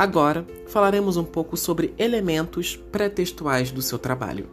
Agora falaremos um pouco sobre elementos pré-textuais do seu trabalho.